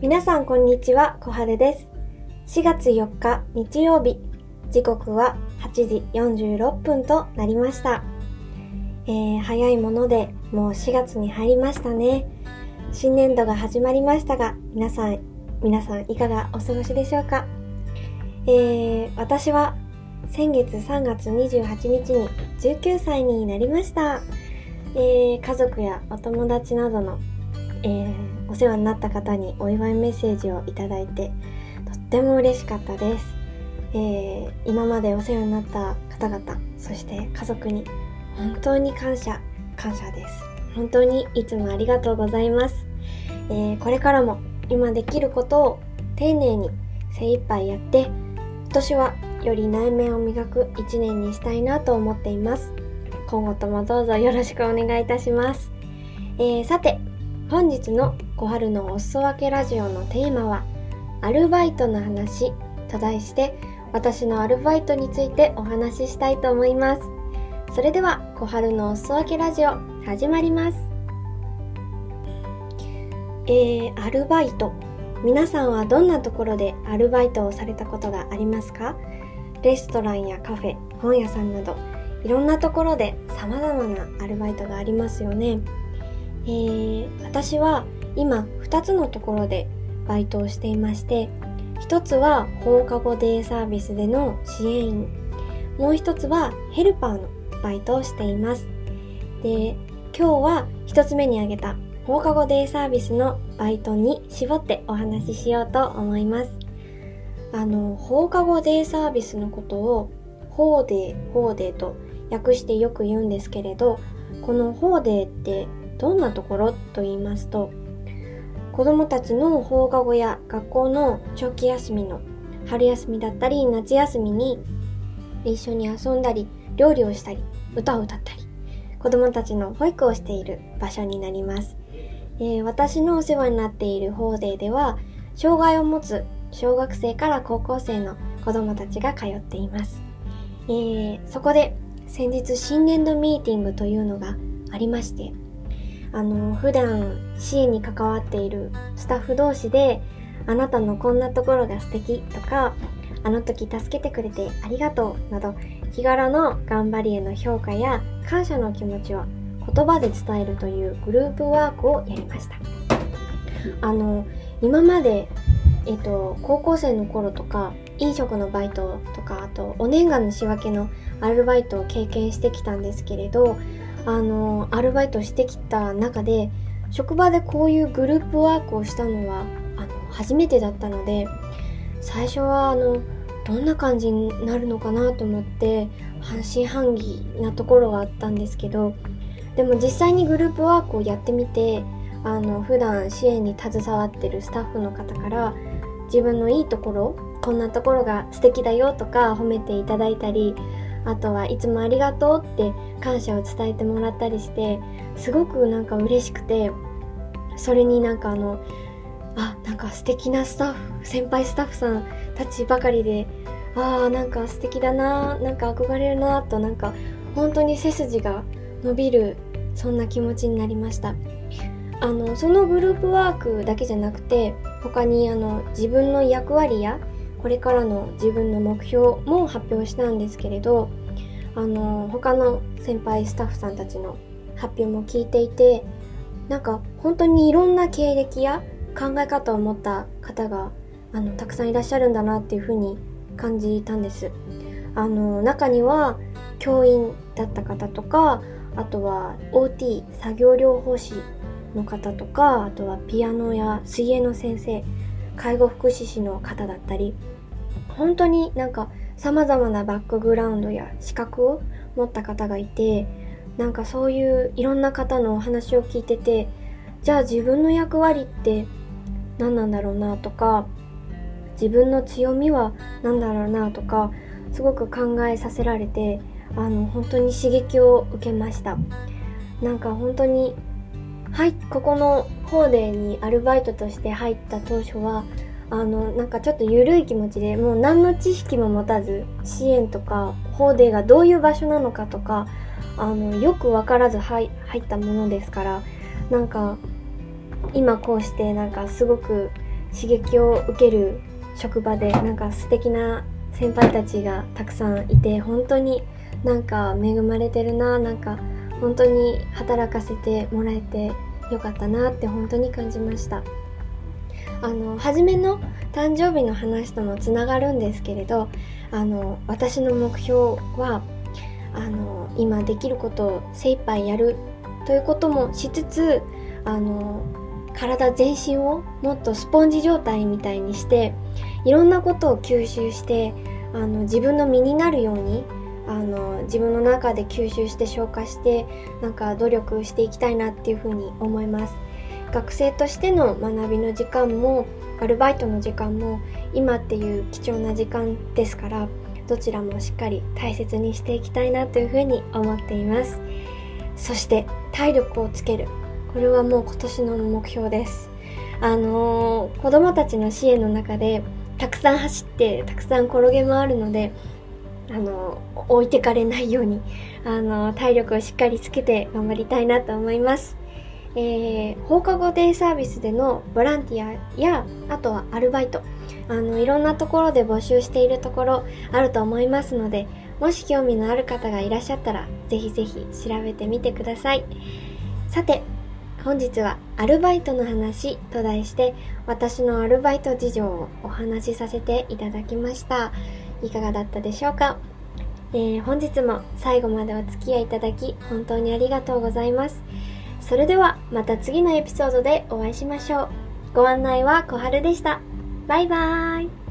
皆さんこんにちは、小春です。4月4日日曜日、時刻は8時46分となりました。えー、早いものでもう4月に入りましたね。新年度が始まりましたが、皆さん、皆さんいかがお過ごしでしょうか？えー、私は先月3月28日に19歳になりました。えー、家族やお友達などの、えー、お世話になった方にお祝いメッセージをいただいてとっても嬉しかったです、えー、今までお世話になった方々そして家族に本当に感謝感謝です。本当にいつもありがとうございます、えー、これからも今できることを丁寧に精一杯やって今年はより内面を磨く一年にしたいなと思っています。今後ともどうぞよろしくお願いいたします、えー、さて本日の小春のお裾分けラジオのテーマはアルバイトの話と題して私のアルバイトについてお話ししたいと思います。それでは小春のお裾分けラジオ始まります。えー、アルバイト。皆さんはどんなところでアルバイトをされたことがありますか？レストランやカフェ本屋さんなどいろんなところで様々なアルバイトがありますよね。えー、私は今2つのところでバイトをしていまして一つは放課後デイサービスでの支援員。もう一つはヘルパーのバイトをしています。で今日は一つ目に挙げた放課後デイサービスのバイトに絞ってお話ししようと思います。あの放課後デイサービスのことをホーデーホーデーと訳してよく言うんですけれどこのホーデーってどんなところと言いますと子どもたちの放課後や学校の長期休みの春休みだったり夏休みに一緒に遊んだり料理をしたり歌を歌ったり子どもたちの保育をしている場所になります、えー、私のお世話になっているホーデでは障害を持つ小学生から高校生の子どもたちが通っています、えー、そこで先日新年度ミーティングというのがありましてあの普段支援に関わっているスタッフ同士であなたのこんなところが素敵とかあの時助けてくれてありがとうなど日頃の頑張りへの評価や感謝の気持ちを言葉で伝えるというグループワークをやりました。あの今までえっと高校生の頃とか飲食のバイトとかあとお年賀の仕分けのアルバイトを経験してきたんですけれどあのアルバイトしてきた中で職場でこういうグループワークをしたのはあの初めてだったので最初はあのどんな感じになるのかなと思って半信半疑なところがあったんですけどでも実際にグループワークをやってみてあの普段支援に携わってるスタッフの方から自分のいいところこんなところが素敵だよとか褒めていただいたりあとはいつもありがとうって感謝を伝えてもらったりしてすごくなんか嬉しくてそれになんかあのあなんか素敵なスタッフ先輩スタッフさんたちばかりであーなんか素敵だななんか憧れるなとなんか本当に背筋が伸びるそんな気持ちになりました。あのそのグループワークだけじゃなくて他にあの自分の役割やこれからの自分の目標も発表したんですけれどあの他の先輩スタッフさんたちの発表も聞いていてなんか本当にいろんな経歴や考え方を持った方があのたくさんいらっしゃるんだなっていうふうに感じたんです。あの中には教員だった方とかあとは OT 作業療法士の方とかあとはピアノや水泳の先生介護福祉士の方だったり本当になんか様々なバックグラウンドや資格を持った方がいてなんかそういういろんな方のお話を聞いててじゃあ自分の役割って何なんだろうなとか自分の強みは何だろうなとかすごく考えさせられてあの本当に刺激を受けました。なんか本当にはいここのホーデーにアルバイトとして入った当初はあのなんかちょっと緩い気持ちでもう何の知識も持たず支援とかホーデーがどういう場所なのかとかあのよく分からず入入ったものですからなんか今こうしてなんかすごく刺激を受ける職場でなんか素敵な先輩たちがたくさんいて本当になんか恵まれてるななんか本当に働かせてもらえてよかったなって本当に感じました。あの初めの誕生日の話ともつながるんですけれどあの私の目標はあの今できることを精一杯やるということもしつつあの体全身をもっとスポンジ状態みたいにしていろんなことを吸収してあの自分の身になるようにあの自分の中で吸収して消化してなんか努力していきたいなっていうふうに思います。学生としての学びの時間もアルバイトの時間も今っていう貴重な時間ですからどちらもしっかり大切にしていきたいなというふうに思っています。そして体力をつける。これはもう今年の目標です。あのー、子供たちの支援の中でたくさん走ってたくさん転げ回るのであの、置いてかれないようにあの、体力をしっかりつけて頑張りたいなと思います。えー、放課後デイサービスでのボランティアやあとはアルバイト。あのいろんなところで募集しているところあると思いますのでもし興味のある方がいらっしゃったらぜひぜひ調べてみてください。さて本日はアルバイトの話と題して私のアルバイト事情をお話しさせていただきました。いかがだったでしょうか、えー、本日も最後までお付き合いいただき本当にありがとうございます。それではまた次のエピソードでお会いしましょう。ご案内は小春でした。バイバーイ。